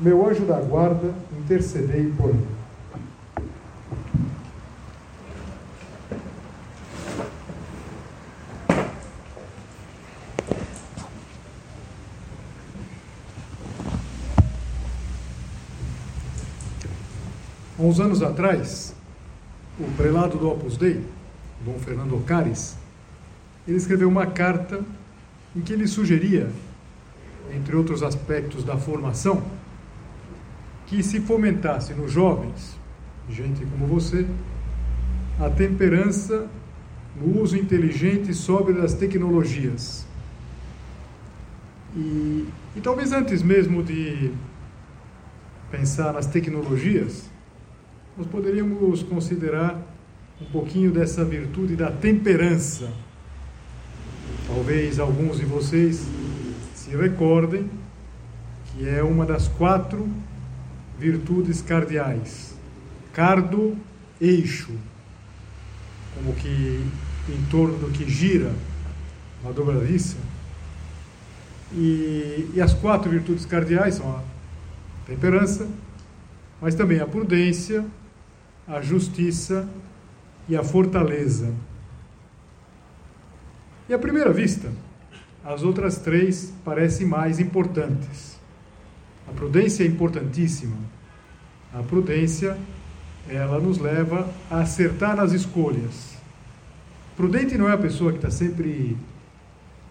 meu anjo da guarda, intercedei por mim. Há uns anos atrás, o prelado do Opus Dei, Dom Fernando Ocares, ele escreveu uma carta em que ele sugeria, entre outros aspectos da formação, que se fomentasse nos jovens, gente como você, a temperança no uso inteligente e sóbrio das tecnologias. E, e talvez antes mesmo de pensar nas tecnologias, nós poderíamos considerar um pouquinho dessa virtude da temperança. Talvez alguns de vocês se recordem que é uma das quatro virtudes cardeais. Cardo, eixo, como que em torno do que gira uma dobradiça. E, e as quatro virtudes cardeais são a temperança, mas também a prudência, a justiça e a fortaleza. E à primeira vista, as outras três parecem mais importantes. A prudência é importantíssima. A prudência, ela nos leva a acertar nas escolhas. Prudente não é a pessoa que está sempre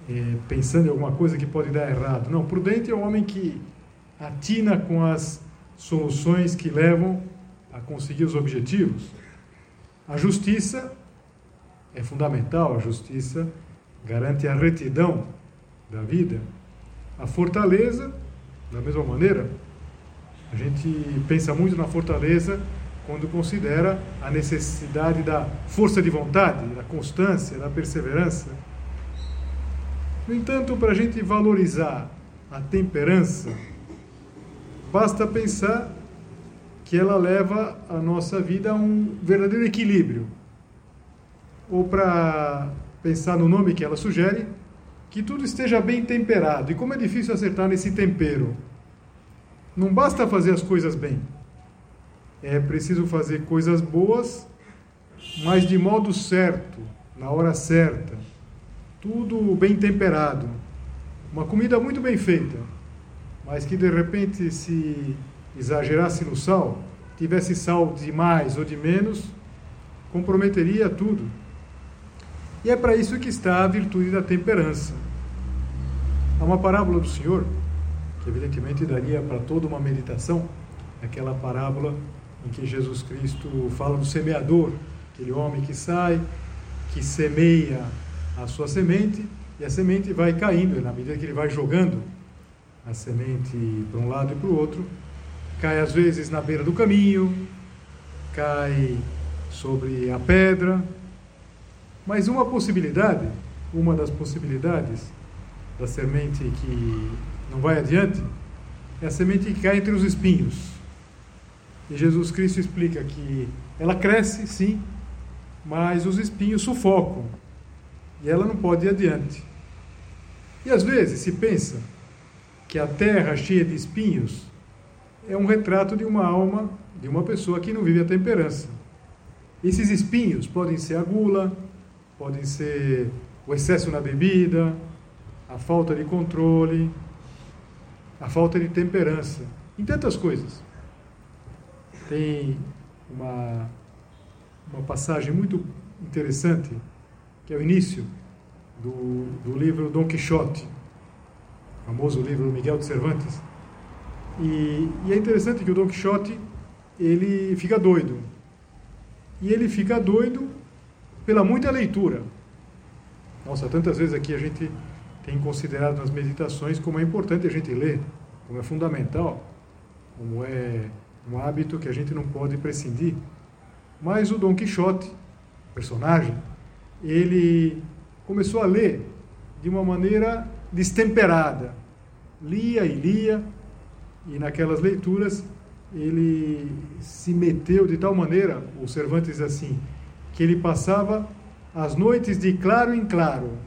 é, pensando em alguma coisa que pode dar errado. Não, prudente é o homem que atina com as soluções que levam a conseguir os objetivos. A justiça é fundamental, a justiça garante a retidão da vida. A fortaleza, da mesma maneira, a gente pensa muito na fortaleza quando considera a necessidade da força de vontade, da constância, da perseverança. No entanto, para a gente valorizar a temperança, basta pensar que ela leva a nossa vida a um verdadeiro equilíbrio. Ou para pensar no nome que ela sugere, que tudo esteja bem temperado. E como é difícil acertar nesse tempero. Não basta fazer as coisas bem. É preciso fazer coisas boas, mas de modo certo, na hora certa. Tudo bem temperado. Uma comida muito bem feita, mas que de repente se exagerasse no sal, tivesse sal de mais ou de menos, comprometeria tudo. E é para isso que está a virtude da temperança. Há uma parábola do Senhor, que evidentemente daria para toda uma meditação, aquela parábola em que Jesus Cristo fala do semeador, aquele homem que sai, que semeia a sua semente, e a semente vai caindo, na medida que ele vai jogando a semente para um lado e para o outro, cai às vezes na beira do caminho, cai sobre a pedra, mas uma possibilidade, uma das possibilidades da semente que não vai adiante, é a semente que cai entre os espinhos. E Jesus Cristo explica que ela cresce, sim, mas os espinhos sufocam e ela não pode ir adiante. E às vezes se pensa que a terra cheia de espinhos é um retrato de uma alma, de uma pessoa que não vive a temperança. Esses espinhos podem ser a gula, podem ser o excesso na bebida, a falta de controle, a falta de temperança, em tantas coisas. Tem uma, uma passagem muito interessante, que é o início do, do livro Dom Quixote, famoso livro Miguel de Cervantes. E, e é interessante que o Dom Quixote ele fica doido. E ele fica doido pela muita leitura. Nossa, tantas vezes aqui a gente tem considerado nas meditações como é importante a gente ler, como é fundamental, como é um hábito que a gente não pode prescindir. Mas o Dom Quixote, personagem, ele começou a ler de uma maneira destemperada. Lia e lia, e naquelas leituras ele se meteu de tal maneira, o Cervantes diz assim, que ele passava as noites de claro em claro.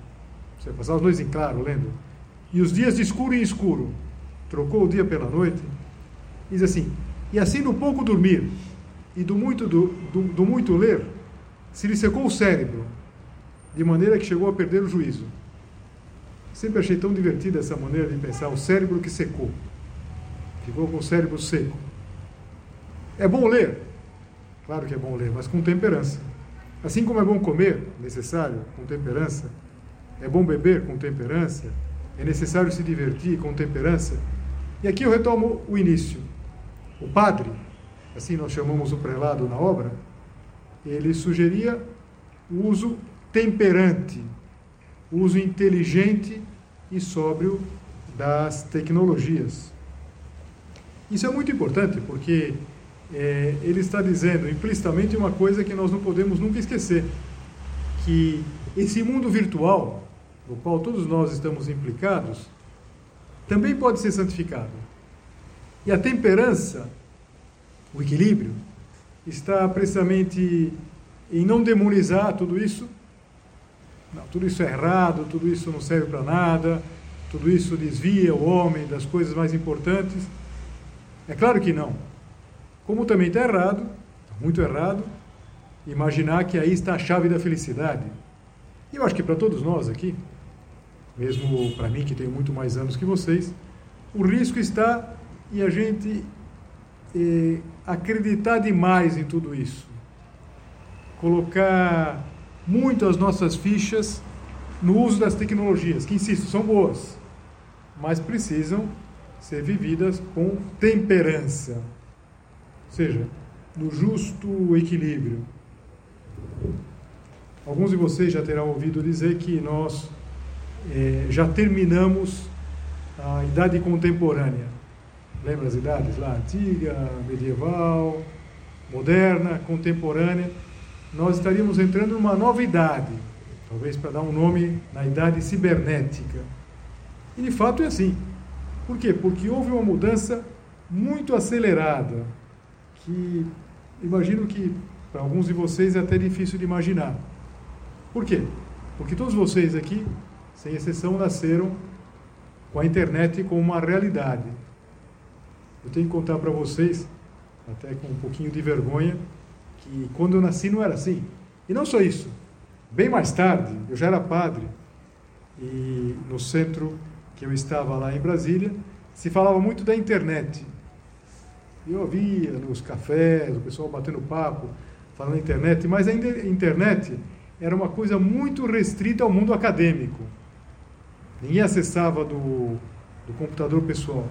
Você passava as noites em claro, lendo. E os dias de escuro em escuro. Trocou o dia pela noite. Diz assim: E assim no pouco dormir e do muito, do, do, do muito ler, se lhe secou o cérebro, de maneira que chegou a perder o juízo. Sempre achei tão divertida essa maneira de pensar, o cérebro que secou. Ficou com o cérebro seco. É bom ler? Claro que é bom ler, mas com temperança. Assim como é bom comer, necessário, com temperança, é bom beber com temperança, é necessário se divertir com temperança. E aqui eu retomo o início. O padre, assim nós chamamos o prelado na obra, ele sugeria o uso temperante, o uso inteligente e sóbrio das tecnologias. Isso é muito importante porque é, ele está dizendo implicitamente uma coisa que nós não podemos nunca esquecer: que esse mundo virtual, no qual todos nós estamos implicados, também pode ser santificado. E a temperança, o equilíbrio, está precisamente em não demonizar tudo isso. Não, tudo isso é errado, tudo isso não serve para nada, tudo isso desvia o homem das coisas mais importantes. É claro que não. Como também está errado, muito errado, imaginar que aí está a chave da felicidade. E eu acho que para todos nós aqui, mesmo para mim que tenho muito mais anos que vocês, o risco está em a gente eh, acreditar demais em tudo isso. Colocar muito as nossas fichas no uso das tecnologias, que, insisto, são boas, mas precisam ser vividas com temperança seja, no justo equilíbrio. Alguns de vocês já terão ouvido dizer que nós é, já terminamos a idade contemporânea. Lembra as idades lá? Antiga, medieval, moderna, contemporânea. Nós estaríamos entrando numa nova idade, talvez para dar um nome na idade cibernética. E de fato é assim. Por quê? Porque houve uma mudança muito acelerada que imagino que para alguns de vocês é até difícil de imaginar. Por quê? Porque todos vocês aqui, sem exceção, nasceram com a internet como uma realidade. Eu tenho que contar para vocês, até com um pouquinho de vergonha, que quando eu nasci não era assim. E não só isso. Bem mais tarde, eu já era padre, e no centro que eu estava lá em Brasília, se falava muito da internet. Eu ouvia nos cafés, o pessoal batendo papo, falando na internet, mas a internet era uma coisa muito restrita ao mundo acadêmico. Ninguém acessava do, do computador pessoal.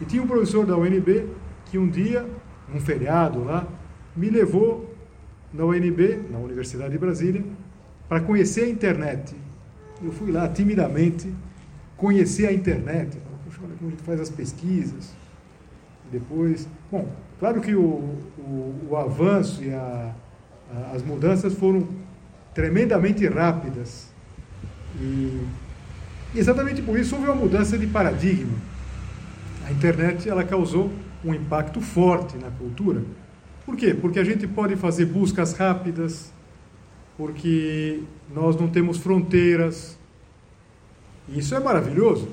E tinha um professor da UNB que um dia, num feriado lá, me levou na UNB, na Universidade de Brasília, para conhecer a internet. Eu fui lá timidamente conhecer a internet. Puxa, olha como a gente faz as pesquisas depois, bom, claro que o, o, o avanço e a, a, as mudanças foram tremendamente rápidas. E exatamente por isso houve uma mudança de paradigma. A internet ela causou um impacto forte na cultura. Por quê? Porque a gente pode fazer buscas rápidas, porque nós não temos fronteiras. E isso é maravilhoso.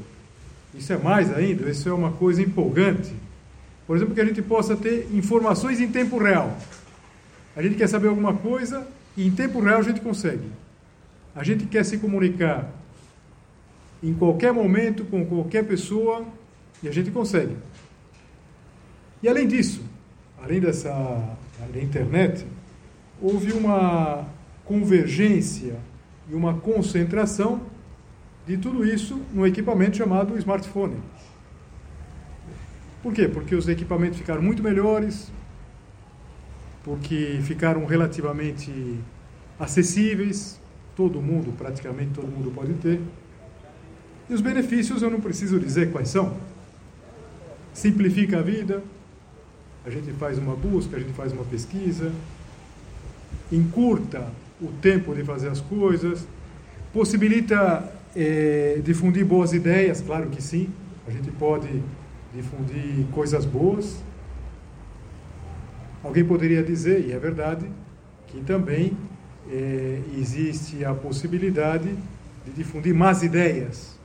Isso é mais ainda, isso é uma coisa empolgante. Por exemplo, que a gente possa ter informações em tempo real. A gente quer saber alguma coisa e em tempo real a gente consegue. A gente quer se comunicar em qualquer momento com qualquer pessoa e a gente consegue. E além disso, além dessa da internet, houve uma convergência e uma concentração de tudo isso no equipamento chamado smartphone. Por quê? Porque os equipamentos ficaram muito melhores, porque ficaram relativamente acessíveis, todo mundo, praticamente todo mundo pode ter. E os benefícios eu não preciso dizer quais são. Simplifica a vida, a gente faz uma busca, a gente faz uma pesquisa, encurta o tempo de fazer as coisas, possibilita é, difundir boas ideias, claro que sim, a gente pode difundir coisas boas. Alguém poderia dizer, e é verdade, que também é, existe a possibilidade de difundir más ideias.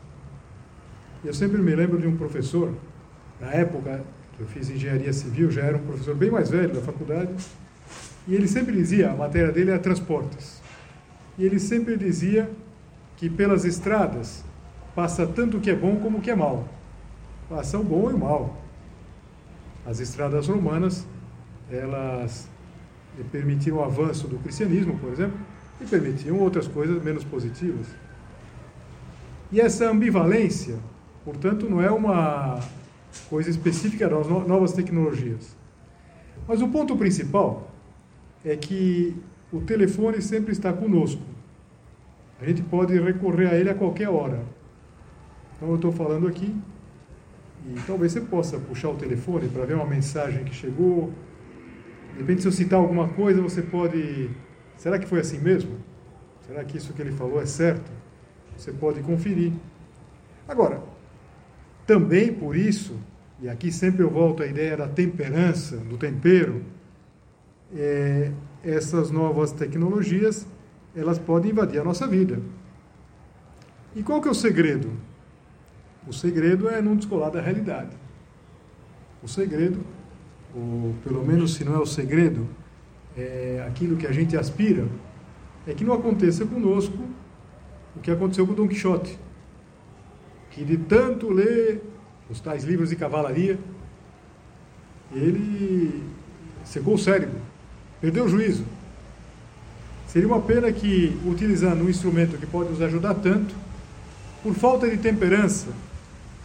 Eu sempre me lembro de um professor, na época que eu fiz engenharia civil, já era um professor bem mais velho da faculdade, e ele sempre dizia, a matéria dele era transportes, e ele sempre dizia que pelas estradas passa tanto o que é bom como o que é mal. Passa o bom e mal. As estradas romanas, elas permitiam o avanço do cristianismo, por exemplo, e permitiam outras coisas menos positivas. E essa ambivalência, portanto, não é uma coisa específica das novas tecnologias. Mas o ponto principal é que o telefone sempre está conosco. A gente pode recorrer a ele a qualquer hora. Então eu estou falando aqui e talvez você possa puxar o telefone para ver uma mensagem que chegou. De repente, se eu citar alguma coisa, você pode. Será que foi assim mesmo? Será que isso que ele falou é certo? Você pode conferir. Agora, também por isso, e aqui sempre eu volto à ideia da temperança, do tempero, é, essas novas tecnologias, elas podem invadir a nossa vida. E qual que é o segredo? O segredo é não descolar da realidade. O segredo, ou pelo menos se não é o segredo, é aquilo que a gente aspira, é que não aconteça conosco o que aconteceu com Dom Quixote, que de tanto ler os tais livros de cavalaria, ele secou o cérebro, perdeu o juízo. Seria uma pena que, utilizando um instrumento que pode nos ajudar tanto, por falta de temperança,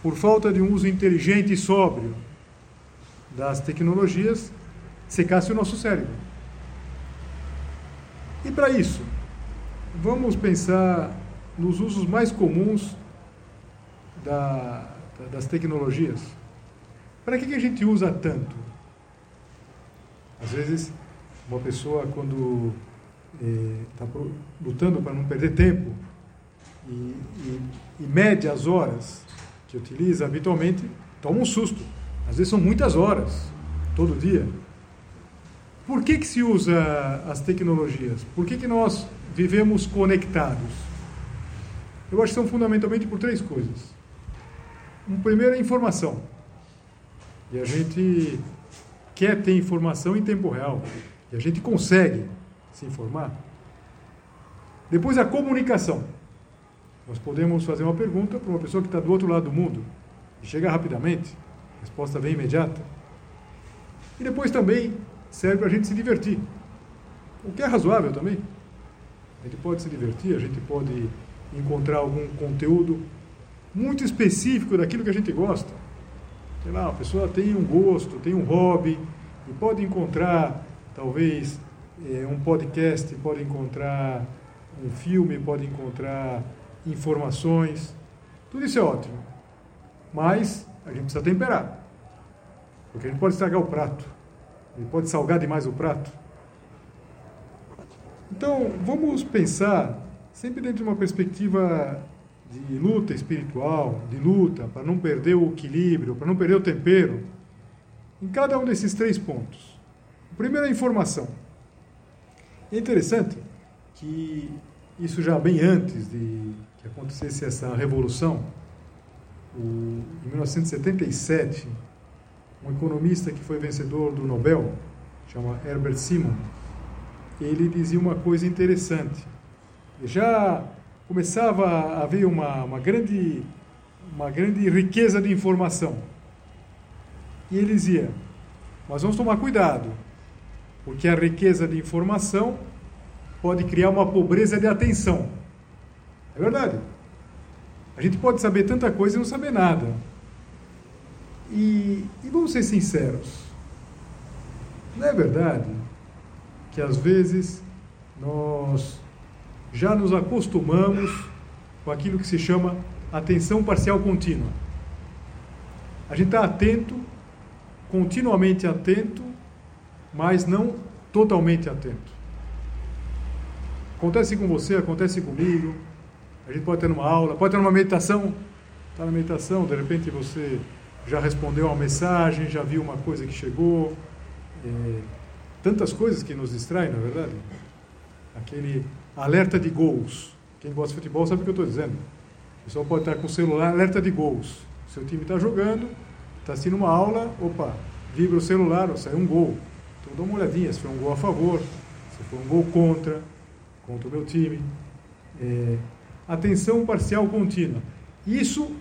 por falta de um uso inteligente e sóbrio das tecnologias, secasse o nosso cérebro. E para isso, vamos pensar nos usos mais comuns da, das tecnologias. Para que, que a gente usa tanto? Às vezes, uma pessoa, quando está eh, lutando para não perder tempo e, e, e mede as horas que utiliza habitualmente, toma um susto. Às vezes são muitas horas, todo dia. Por que, que se usa as tecnologias? Por que, que nós vivemos conectados? Eu acho que são fundamentalmente por três coisas. Um primeiro é informação. E a gente quer ter informação em tempo real. E a gente consegue se informar. Depois a comunicação. Nós podemos fazer uma pergunta para uma pessoa que está do outro lado do mundo e chega rapidamente, a resposta vem imediata. E depois também serve para a gente se divertir, o que é razoável também. A gente pode se divertir, a gente pode encontrar algum conteúdo muito específico daquilo que a gente gosta. Sei lá, a pessoa tem um gosto, tem um hobby, e pode encontrar, talvez, é, um podcast, pode encontrar um filme, pode encontrar informações. Tudo isso é ótimo. Mas a gente precisa temperar. Porque a gente pode estragar o prato. A gente pode salgar demais o prato. Então, vamos pensar sempre dentro de uma perspectiva de luta espiritual, de luta, para não perder o equilíbrio, para não perder o tempero, em cada um desses três pontos. O primeiro é a informação. É interessante que isso já bem antes de acontecesse essa revolução, o, em 1977, um economista que foi vencedor do Nobel, chama Herbert Simon, ele dizia uma coisa interessante. Já começava a haver uma, uma, grande, uma grande riqueza de informação. E ele dizia: Mas vamos tomar cuidado, porque a riqueza de informação pode criar uma pobreza de atenção. É verdade. A gente pode saber tanta coisa e não saber nada. E, e vamos ser sinceros. Não é verdade que às vezes nós já nos acostumamos com aquilo que se chama atenção parcial contínua. A gente está atento continuamente atento, mas não totalmente atento. Acontece com você, acontece comigo. A gente pode ter numa aula, pode ter numa meditação. Está na meditação, de repente você já respondeu uma mensagem, já viu uma coisa que chegou. É, tantas coisas que nos distraem, na é verdade. Aquele alerta de gols. Quem gosta de futebol sabe o que eu estou dizendo. O pessoal pode estar com o celular, alerta de gols. Seu time está jogando, está assistindo uma aula, opa, vibra o celular, saiu um gol. Então dá uma olhadinha se foi um gol a favor, se foi um gol contra, contra o meu time. É, atenção parcial contínua. Isso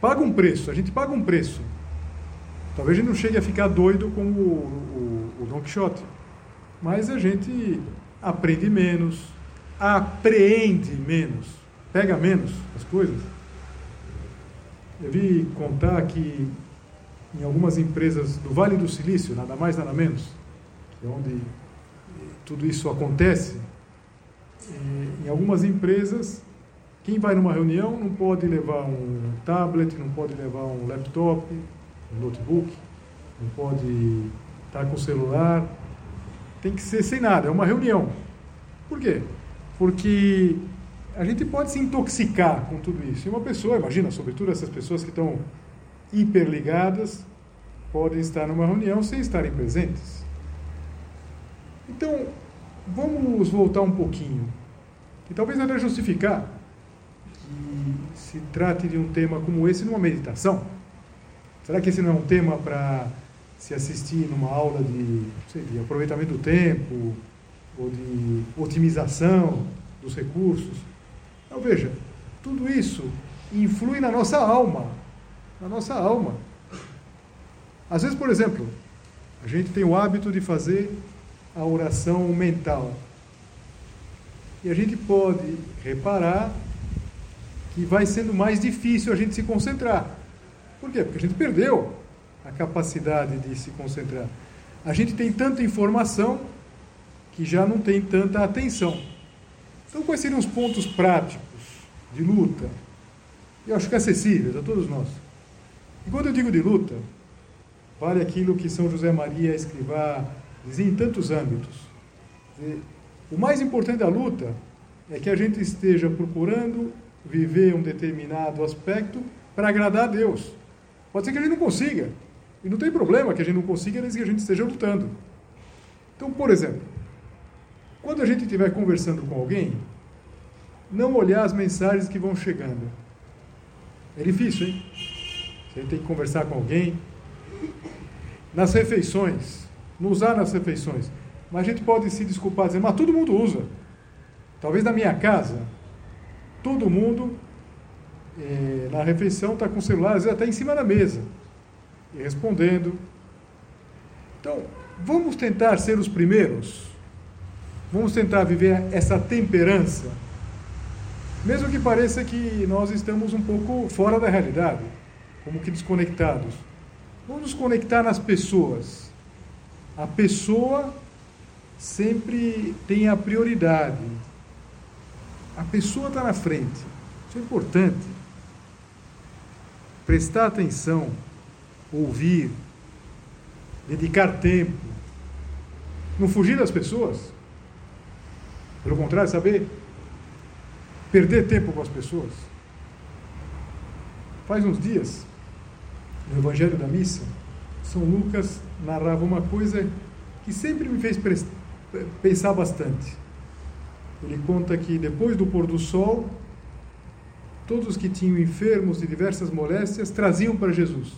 paga um preço, a gente paga um preço. Talvez a gente não chegue a ficar doido como o, o, o Don Quixote, mas a gente aprende menos, apreende menos, pega menos as coisas. Eu vi contar que em algumas empresas do Vale do Silício, nada mais nada menos, que é onde tudo isso acontece, em algumas empresas, quem vai numa reunião não pode levar um tablet, não pode levar um laptop, um notebook, não pode estar com o celular, tem que ser sem nada, é uma reunião. Por quê? Porque a gente pode se intoxicar com tudo isso. E uma pessoa, imagina, sobretudo essas pessoas que estão hiperligadas, podem estar numa reunião sem estarem presentes. Então, vamos voltar um pouquinho. E talvez até justificar que se trate de um tema como esse numa meditação. Será que esse não é um tema para se assistir numa aula de, sei, de aproveitamento do tempo ou de otimização dos recursos? Então veja, tudo isso influi na nossa alma, na nossa alma. Às vezes, por exemplo, a gente tem o hábito de fazer a oração mental. E a gente pode reparar que vai sendo mais difícil a gente se concentrar. Por quê? Porque a gente perdeu a capacidade de se concentrar. A gente tem tanta informação que já não tem tanta atenção. Então, quais seriam os pontos práticos de luta? Eu acho que acessíveis a todos nós. E quando eu digo de luta, vale aquilo que São José Maria Escrivá em tantos âmbitos. O mais importante da luta é que a gente esteja procurando viver um determinado aspecto para agradar a Deus. Pode ser que a gente não consiga. E não tem problema que a gente não consiga desde que a gente esteja lutando. Então, por exemplo, quando a gente estiver conversando com alguém, não olhar as mensagens que vão chegando. É difícil, hein? Você tem que conversar com alguém. Nas refeições, não usar nas refeições. Mas a gente pode se desculpar dizendo, mas todo mundo usa. Talvez na minha casa, todo mundo é, na refeição está com o celular, às vezes até em cima da mesa, e respondendo. Então, vamos tentar ser os primeiros? Vamos tentar viver essa temperança? Mesmo que pareça que nós estamos um pouco fora da realidade, como que desconectados. Vamos nos conectar nas pessoas. A pessoa sempre tem a prioridade. A pessoa está na frente. Isso é importante. Prestar atenção, ouvir, dedicar tempo. Não fugir das pessoas. Pelo contrário, saber perder tempo com as pessoas. Faz uns dias, no Evangelho da Missa, São Lucas narrava uma coisa que sempre me fez pensar bastante. Ele conta que depois do pôr do sol, todos que tinham enfermos de diversas moléstias traziam para Jesus.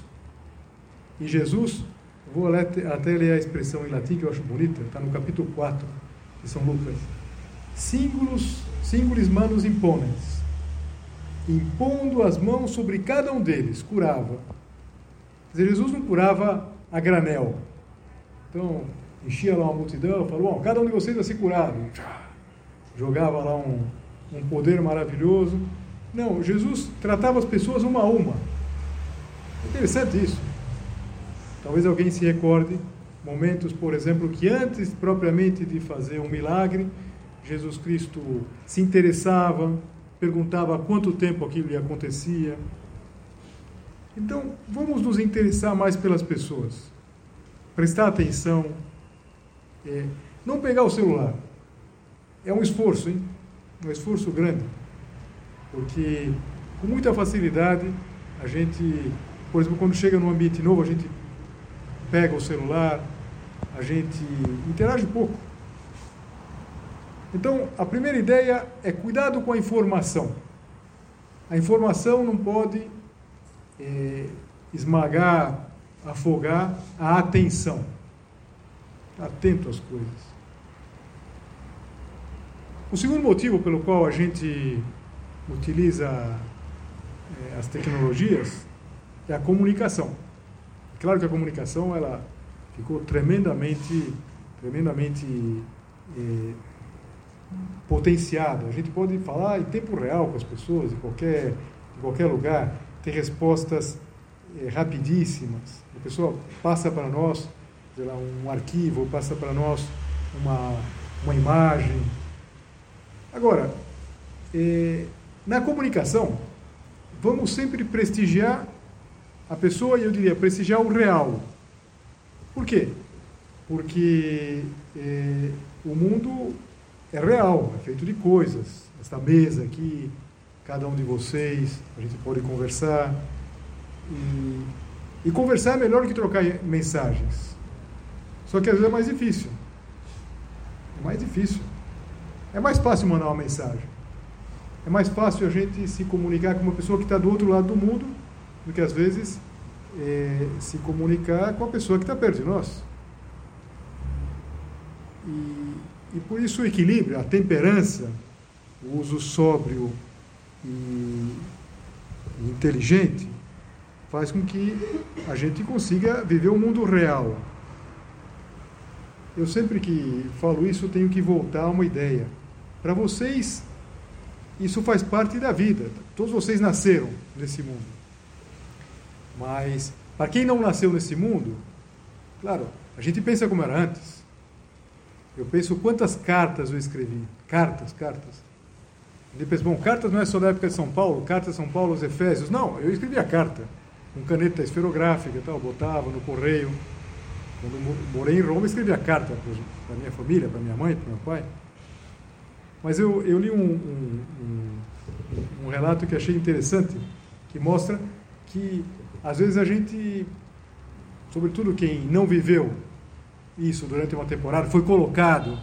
E Jesus, vou até ler a expressão em latim que eu acho bonita, está no capítulo 4 de São Lucas. Singulos, singulis manus imponens. Impondo as mãos sobre cada um deles, curava. Jesus não curava a granel. Então, enchia lá uma multidão, falou, cada um de vocês vai ser curado jogava lá um, um poder maravilhoso. Não, Jesus tratava as pessoas uma a uma. Interessante isso. Talvez alguém se recorde momentos, por exemplo, que antes propriamente de fazer um milagre, Jesus Cristo se interessava, perguntava quanto tempo aquilo lhe acontecia. Então, vamos nos interessar mais pelas pessoas. Prestar atenção. É, não pegar o celular. É um esforço, hein? Um esforço grande. Porque, com muita facilidade, a gente, por exemplo, quando chega num ambiente novo, a gente pega o celular, a gente interage pouco. Então, a primeira ideia é cuidado com a informação. A informação não pode é, esmagar, afogar a atenção. Atento às coisas. O segundo motivo pelo qual a gente utiliza é, as tecnologias é a comunicação. Claro que a comunicação ela ficou tremendamente, tremendamente é, potenciada. A gente pode falar em tempo real com as pessoas, em qualquer, em qualquer lugar, ter respostas é, rapidíssimas. A pessoa passa para nós lá, um arquivo, passa para nós uma, uma imagem. Agora, é, na comunicação, vamos sempre prestigiar a pessoa, e eu diria, prestigiar o real. Por quê? Porque é, o mundo é real, é feito de coisas. Esta mesa aqui, cada um de vocês, a gente pode conversar. E, e conversar é melhor do que trocar mensagens. Só que às vezes é mais difícil. É mais difícil. É mais fácil mandar uma mensagem. É mais fácil a gente se comunicar com uma pessoa que está do outro lado do mundo do que às vezes é, se comunicar com a pessoa que está perto de nós. E, e por isso o equilíbrio, a temperança, o uso sóbrio e inteligente faz com que a gente consiga viver o mundo real. Eu sempre que falo isso tenho que voltar a uma ideia. Para vocês isso faz parte da vida. Todos vocês nasceram nesse mundo. Mas, para quem não nasceu nesse mundo, claro, a gente pensa como era antes. Eu penso quantas cartas eu escrevi. Cartas, cartas. Pensa, bom, cartas não é só da época de São Paulo, cartas São Paulo aos Efésios. Não, eu escrevia carta, com caneta esferográfica e tal, botava no correio. Quando morei em Roma, escrevia carta para minha família, para minha mãe, para meu pai. Mas eu, eu li um, um, um, um relato que achei interessante, que mostra que, às vezes, a gente, sobretudo quem não viveu isso durante uma temporada, foi colocado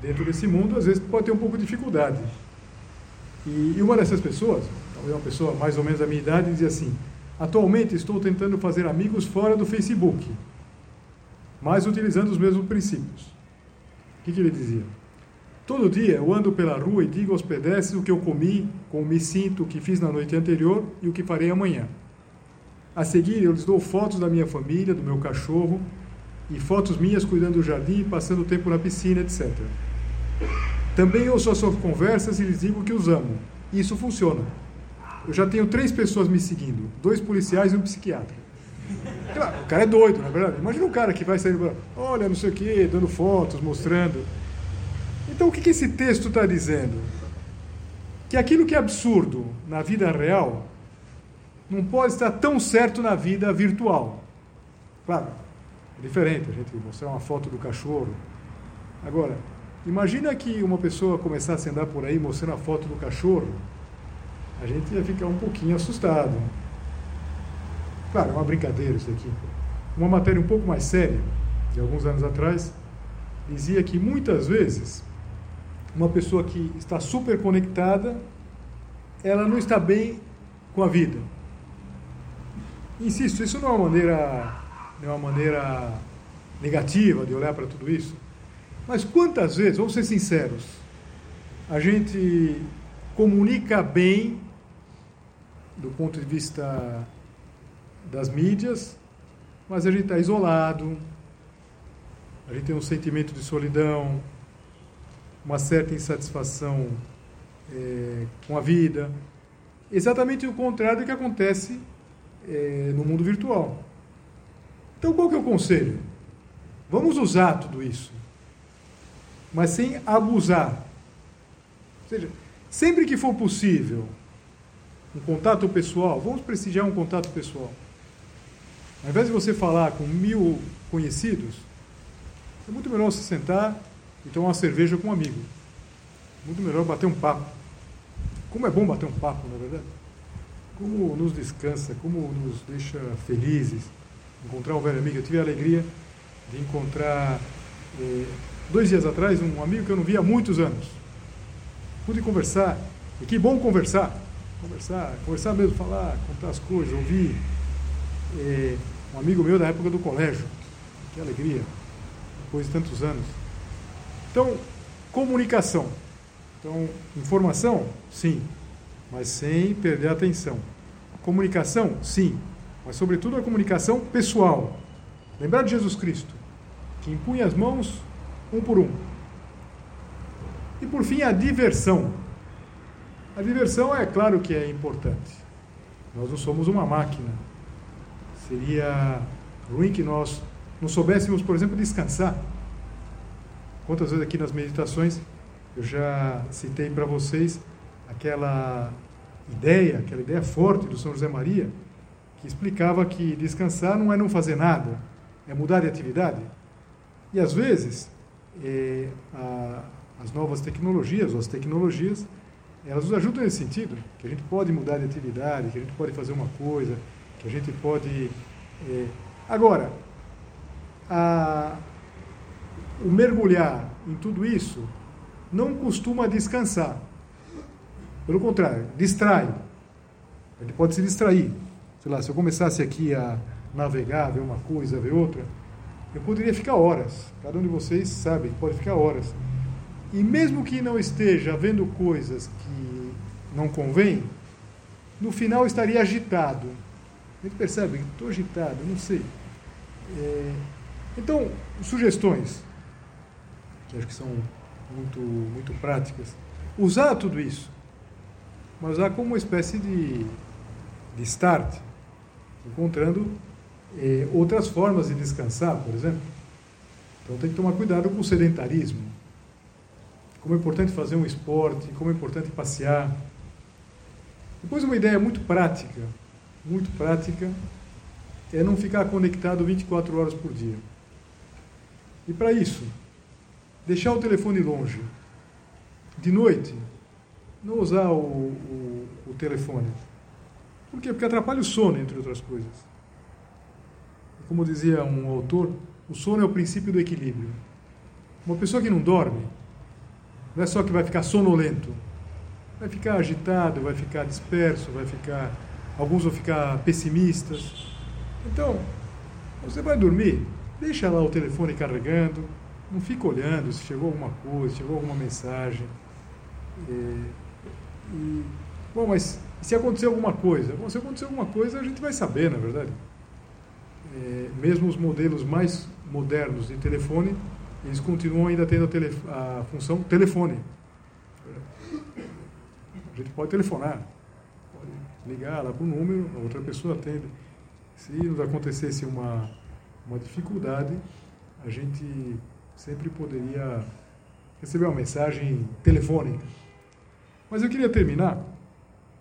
dentro desse mundo, às vezes pode ter um pouco de dificuldade. E, e uma dessas pessoas, talvez uma pessoa mais ou menos da minha idade, dizia assim: Atualmente estou tentando fazer amigos fora do Facebook, mas utilizando os mesmos princípios. O que, que ele dizia? Todo dia eu ando pela rua e digo aos pedestres o que eu comi, como me sinto, o que fiz na noite anterior e o que farei amanhã. A seguir, eu lhes dou fotos da minha família, do meu cachorro, e fotos minhas cuidando do jardim, passando tempo na piscina, etc. Também ouço as suas conversas e lhes digo que os amo. Isso funciona. Eu já tenho três pessoas me seguindo: dois policiais e um psiquiatra. Claro, o cara é doido, não é verdade? Imagina um cara que vai saindo, olha, não sei o quê, dando fotos, mostrando. Então, o que, que esse texto está dizendo? Que aquilo que é absurdo na vida real não pode estar tão certo na vida virtual. Claro, é diferente a gente mostrar uma foto do cachorro. Agora, imagina que uma pessoa começasse a andar por aí mostrando a foto do cachorro, a gente ia ficar um pouquinho assustado. Claro, é uma brincadeira isso aqui. Uma matéria um pouco mais séria, de alguns anos atrás, dizia que muitas vezes uma pessoa que está super conectada, ela não está bem com a vida. Insisto, isso não é uma maneira, não é uma maneira negativa de olhar para tudo isso. Mas quantas vezes, vamos ser sinceros, a gente comunica bem do ponto de vista das mídias, mas a gente está isolado, a gente tem um sentimento de solidão, uma certa insatisfação é, com a vida. Exatamente o contrário do que acontece é, no mundo virtual. Então, qual que é o conselho? Vamos usar tudo isso, mas sem abusar. Ou seja, sempre que for possível, um contato pessoal, vamos prestigiar um contato pessoal. Ao invés de você falar com mil conhecidos, é muito melhor você sentar e tomar uma cerveja com um amigo. Muito melhor bater um papo. Como é bom bater um papo, na é verdade? Como nos descansa, como nos deixa felizes. Encontrar um velho amigo. Eu tive a alegria de encontrar, eh, dois dias atrás, um amigo que eu não via há muitos anos. Pude conversar. E que bom conversar. Conversar, conversar mesmo, falar, contar as coisas, ouvir. Eh, um amigo meu da época do colégio. Que alegria. Depois de tantos anos. Então, comunicação. Então, informação, sim, mas sem perder a atenção. Comunicação, sim, mas sobretudo a comunicação pessoal. Lembrar de Jesus Cristo, que impunha as mãos um por um. E por fim, a diversão. A diversão é claro que é importante. Nós não somos uma máquina. Seria ruim que nós não soubéssemos, por exemplo, descansar. Quantas vezes aqui nas meditações eu já citei para vocês aquela ideia, aquela ideia forte do São José Maria, que explicava que descansar não é não fazer nada, é mudar de atividade. E às vezes, é, a, as novas tecnologias, as tecnologias, elas nos ajudam nesse sentido, que a gente pode mudar de atividade, que a gente pode fazer uma coisa, que a gente pode. É... Agora, a, o mergulhar em tudo isso não costuma descansar. Pelo contrário, distrai. Ele pode se distrair. Sei lá, se eu começasse aqui a navegar, ver uma coisa, ver outra, eu poderia ficar horas. Cada um de vocês sabe pode ficar horas. E mesmo que não esteja vendo coisas que não convém, no final estaria agitado. A gente percebe, estou agitado, não sei. É... Então, sugestões, que acho que são muito, muito práticas. Usar tudo isso, mas usar como uma espécie de, de start, encontrando eh, outras formas de descansar, por exemplo. Então tem que tomar cuidado com o sedentarismo. Como é importante fazer um esporte, como é importante passear. Depois uma ideia muito prática, muito prática, é não ficar conectado 24 horas por dia. E para isso, deixar o telefone longe. De noite, não usar o, o, o telefone. Por quê? Porque atrapalha o sono, entre outras coisas. Como dizia um autor, o sono é o princípio do equilíbrio. Uma pessoa que não dorme, não é só que vai ficar sonolento, vai ficar agitado, vai ficar disperso, vai ficar. Alguns vão ficar pessimistas. Então, você vai dormir, deixa lá o telefone carregando, não fica olhando se chegou alguma coisa, chegou alguma mensagem. E, e, bom, mas se acontecer alguma coisa? Bom, se acontecer alguma coisa, a gente vai saber, na é verdade. É, mesmo os modelos mais modernos de telefone, eles continuam ainda tendo a, tele, a função telefone. A gente pode telefonar, pode ligar lá para o número, a outra pessoa atende. Se nos acontecesse uma, uma dificuldade, a gente sempre poderia receber uma mensagem telefônica. Mas eu queria terminar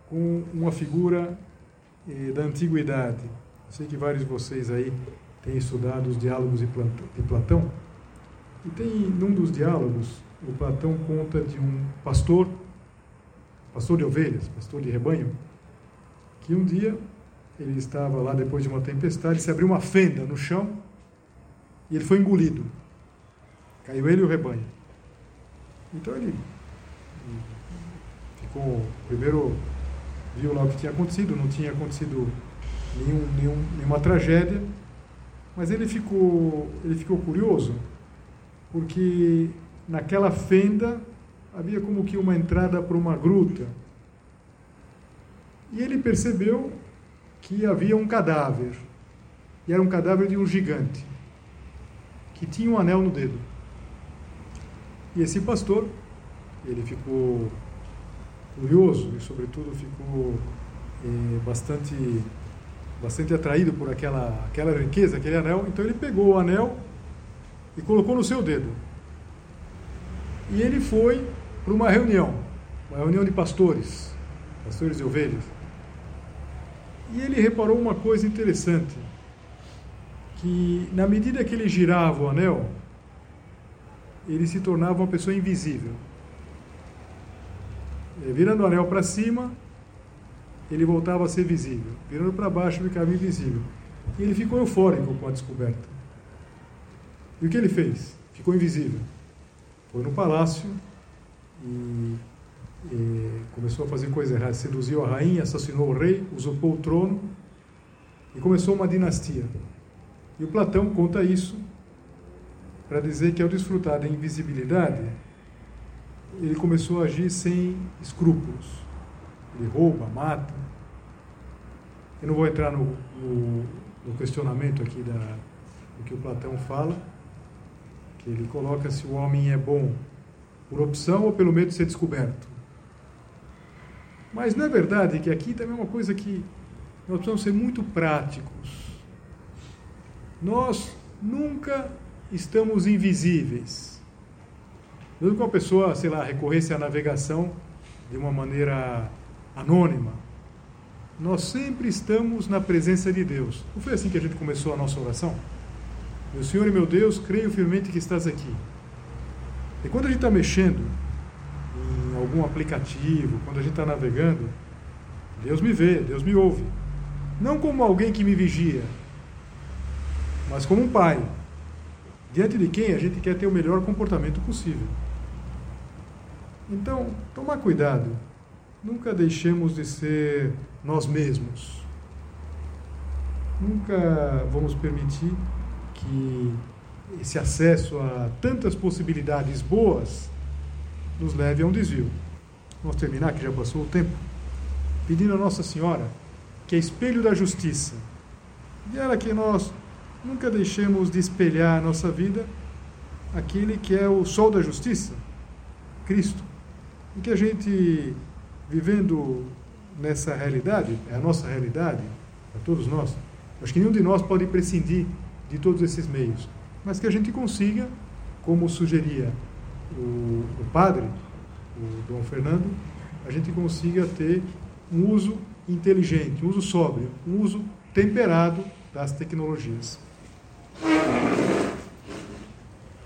com uma figura eh, da antiguidade. Sei que vários de vocês aí têm estudado os diálogos de Platão. E tem num dos diálogos, o Platão conta de um pastor, pastor de ovelhas, pastor de rebanho, que um dia ele estava lá depois de uma tempestade, se abriu uma fenda no chão e ele foi engolido. Caiu ele e o rebanho. Então ele ficou. Primeiro viu lá o que tinha acontecido, não tinha acontecido nenhum, nenhum, nenhuma tragédia, mas ele ficou, ele ficou curioso, porque naquela fenda havia como que uma entrada para uma gruta. E ele percebeu que havia um cadáver. E era um cadáver de um gigante, que tinha um anel no dedo. E esse pastor, ele ficou curioso e, sobretudo, ficou eh, bastante, bastante atraído por aquela, aquela riqueza, aquele anel. Então, ele pegou o anel e colocou no seu dedo. E ele foi para uma reunião, uma reunião de pastores, pastores de ovelhas. E ele reparou uma coisa interessante. que na medida que ele girava o anel, ele se tornava uma pessoa invisível. É, virando o anel para cima, ele voltava a ser visível. Virando para baixo, ficava invisível. E ele ficou eufórico com a descoberta. E o que ele fez? Ficou invisível. Foi no palácio e, e começou a fazer coisa errada. Seduziu a rainha, assassinou o rei, usurpou o trono e começou uma dinastia. E o Platão conta isso para dizer que ao desfrutar da invisibilidade, ele começou a agir sem escrúpulos. Ele rouba, mata. Eu não vou entrar no, no, no questionamento aqui da, do que o Platão fala, que ele coloca se o homem é bom por opção ou pelo medo de ser descoberto. Mas não é verdade que aqui também é uma coisa que nós precisamos ser muito práticos. Nós nunca estamos invisíveis. Mesmo que uma pessoa, sei lá, recorresse à navegação de uma maneira anônima, nós sempre estamos na presença de Deus. Não foi assim que a gente começou a nossa oração? Meu Senhor e meu Deus, creio firmemente que estás aqui. E quando a gente está mexendo em algum aplicativo, quando a gente está navegando, Deus me vê, Deus me ouve. Não como alguém que me vigia, mas como um pai, diante de quem a gente quer ter o melhor comportamento possível. Então, tomar cuidado. Nunca deixemos de ser nós mesmos. Nunca vamos permitir que esse acesso a tantas possibilidades boas nos leve a um desvio. Vamos terminar, que já passou o tempo, pedindo a Nossa Senhora, que é espelho da justiça, e ela que nós nunca deixemos de espelhar a nossa vida aquele que é o sol da justiça, Cristo. E que a gente, vivendo nessa realidade, é a nossa realidade, para todos nós, acho que nenhum de nós pode prescindir de todos esses meios, mas que a gente consiga, como sugeria o, o padre, o Dom Fernando, a gente consiga ter um uso inteligente, um uso sóbrio, um uso temperado das tecnologias.